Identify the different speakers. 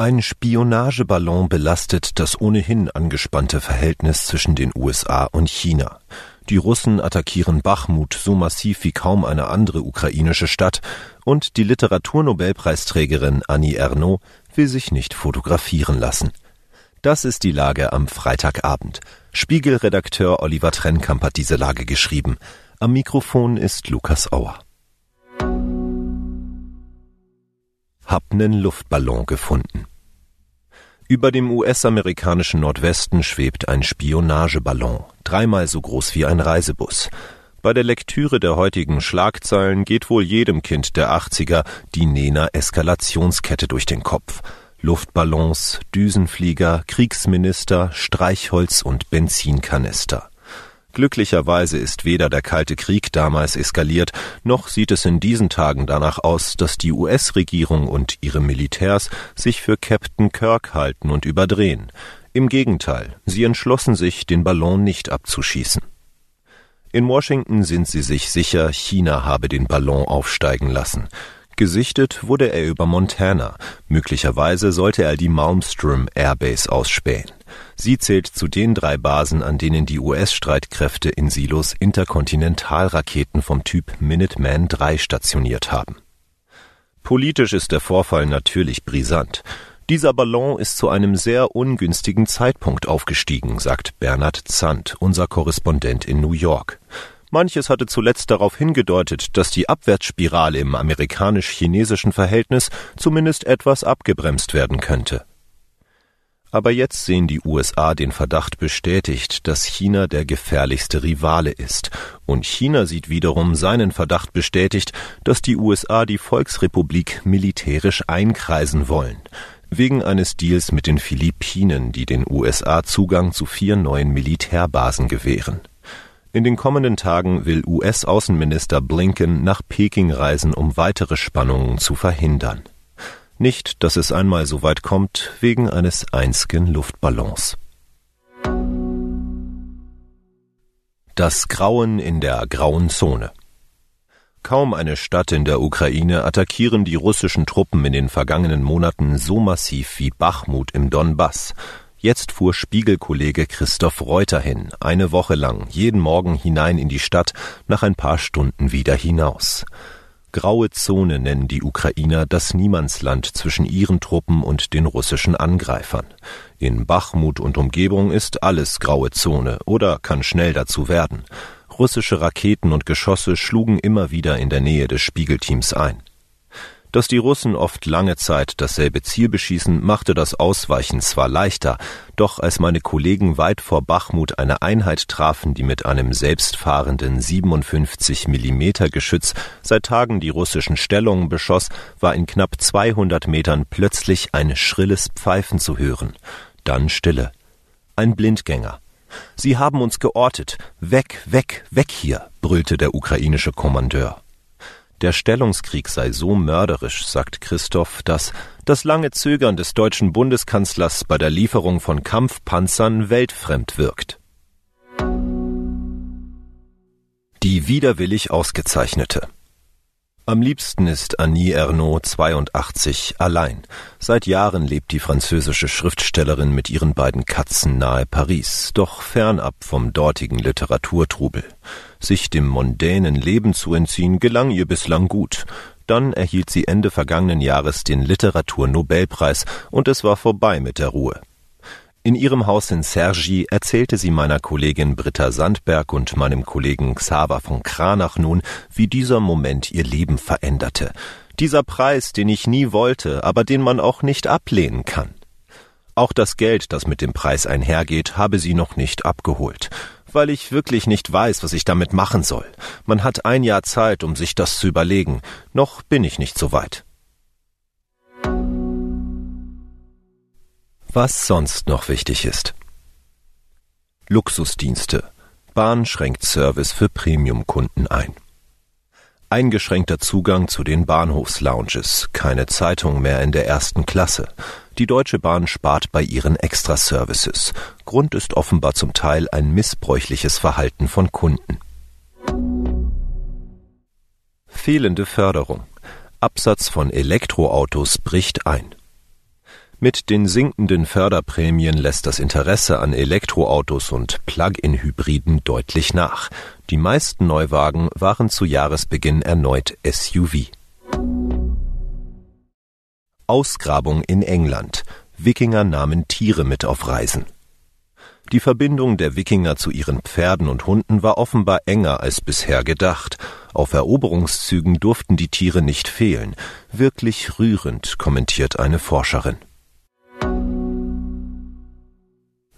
Speaker 1: Ein Spionageballon belastet das ohnehin angespannte Verhältnis zwischen den USA und China. Die Russen attackieren Bachmut so massiv wie kaum eine andere ukrainische Stadt und die Literaturnobelpreisträgerin Annie Ernaux will sich nicht fotografieren lassen. Das ist die Lage am Freitagabend. Spiegelredakteur Oliver Trennkamp hat diese Lage geschrieben. Am Mikrofon ist Lukas Auer. Hab nen Luftballon gefunden. Über dem US-amerikanischen Nordwesten schwebt ein Spionageballon, dreimal so groß wie ein Reisebus. Bei der Lektüre der heutigen Schlagzeilen geht wohl jedem Kind der 80er die Nena Eskalationskette durch den Kopf. Luftballons, Düsenflieger, Kriegsminister, Streichholz und Benzinkanister. Glücklicherweise ist weder der Kalte Krieg damals eskaliert, noch sieht es in diesen Tagen danach aus, dass die US-Regierung und ihre Militärs sich für Captain Kirk halten und überdrehen. Im Gegenteil, sie entschlossen sich, den Ballon nicht abzuschießen. In Washington sind sie sich sicher, China habe den Ballon aufsteigen lassen. Gesichtet wurde er über Montana. Möglicherweise sollte er die Malmstrom Airbase ausspähen. Sie zählt zu den drei Basen, an denen die US-Streitkräfte in Silos Interkontinentalraketen vom Typ Minuteman III stationiert haben. Politisch ist der Vorfall natürlich brisant. Dieser Ballon ist zu einem sehr ungünstigen Zeitpunkt aufgestiegen, sagt Bernhard Zandt, unser Korrespondent in New York. Manches hatte zuletzt darauf hingedeutet, dass die Abwärtsspirale im amerikanisch-chinesischen Verhältnis zumindest etwas abgebremst werden könnte. Aber jetzt sehen die USA den Verdacht bestätigt, dass China der gefährlichste Rivale ist, und China sieht wiederum seinen Verdacht bestätigt, dass die USA die Volksrepublik militärisch einkreisen wollen, wegen eines Deals mit den Philippinen, die den USA Zugang zu vier neuen Militärbasen gewähren. In den kommenden Tagen will US-Außenminister Blinken nach Peking reisen, um weitere Spannungen zu verhindern. Nicht, dass es einmal so weit kommt, wegen eines einzigen Luftballons. Das Grauen in der grauen Zone. Kaum eine Stadt in der Ukraine attackieren die russischen Truppen in den vergangenen Monaten so massiv wie Bachmut im Donbass. Jetzt fuhr Spiegelkollege Christoph Reuter hin, eine Woche lang, jeden Morgen hinein in die Stadt, nach ein paar Stunden wieder hinaus. Graue Zone nennen die Ukrainer das Niemandsland zwischen ihren Truppen und den russischen Angreifern. In Bachmut und Umgebung ist alles graue Zone oder kann schnell dazu werden. Russische Raketen und Geschosse schlugen immer wieder in der Nähe des Spiegelteams ein. Dass die Russen oft lange Zeit dasselbe Ziel beschießen, machte das Ausweichen zwar leichter, doch als meine Kollegen weit vor Bachmut eine Einheit trafen, die mit einem selbstfahrenden 57 Millimeter Geschütz seit Tagen die russischen Stellungen beschoss, war in knapp 200 Metern plötzlich ein schrilles Pfeifen zu hören. Dann Stille. Ein Blindgänger. Sie haben uns geortet. Weg, weg, weg hier, brüllte der ukrainische Kommandeur. Der Stellungskrieg sei so mörderisch, sagt Christoph, dass das lange Zögern des deutschen Bundeskanzlers bei der Lieferung von Kampfpanzern weltfremd wirkt. Die widerwillig Ausgezeichnete am liebsten ist Annie Ernaux 82 allein. Seit Jahren lebt die französische Schriftstellerin mit ihren beiden Katzen nahe Paris, doch fernab vom dortigen Literaturtrubel. Sich dem mondänen Leben zu entziehen gelang ihr bislang gut. Dann erhielt sie Ende vergangenen Jahres den Literaturnobelpreis und es war vorbei mit der Ruhe. In ihrem Haus in Sergi erzählte sie meiner Kollegin Britta Sandberg und meinem Kollegen Xaver von Kranach nun, wie dieser Moment ihr Leben veränderte. Dieser Preis, den ich nie wollte, aber den man auch nicht ablehnen kann. Auch das Geld, das mit dem Preis einhergeht, habe sie noch nicht abgeholt, weil ich wirklich nicht weiß, was ich damit machen soll. Man hat ein Jahr Zeit, um sich das zu überlegen. Noch bin ich nicht so weit. Was sonst noch wichtig ist. Luxusdienste. Bahn schränkt Service für Premiumkunden ein. Eingeschränkter Zugang zu den Bahnhofslounges, keine Zeitung mehr in der ersten Klasse. Die Deutsche Bahn spart bei ihren Extraservices. Grund ist offenbar zum Teil ein missbräuchliches Verhalten von Kunden. Fehlende Förderung. Absatz von Elektroautos bricht ein. Mit den sinkenden Förderprämien lässt das Interesse an Elektroautos und Plug-in-Hybriden deutlich nach. Die meisten Neuwagen waren zu Jahresbeginn erneut SUV. Ausgrabung in England. Wikinger nahmen Tiere mit auf Reisen. Die Verbindung der Wikinger zu ihren Pferden und Hunden war offenbar enger als bisher gedacht. Auf Eroberungszügen durften die Tiere nicht fehlen. Wirklich rührend, kommentiert eine Forscherin.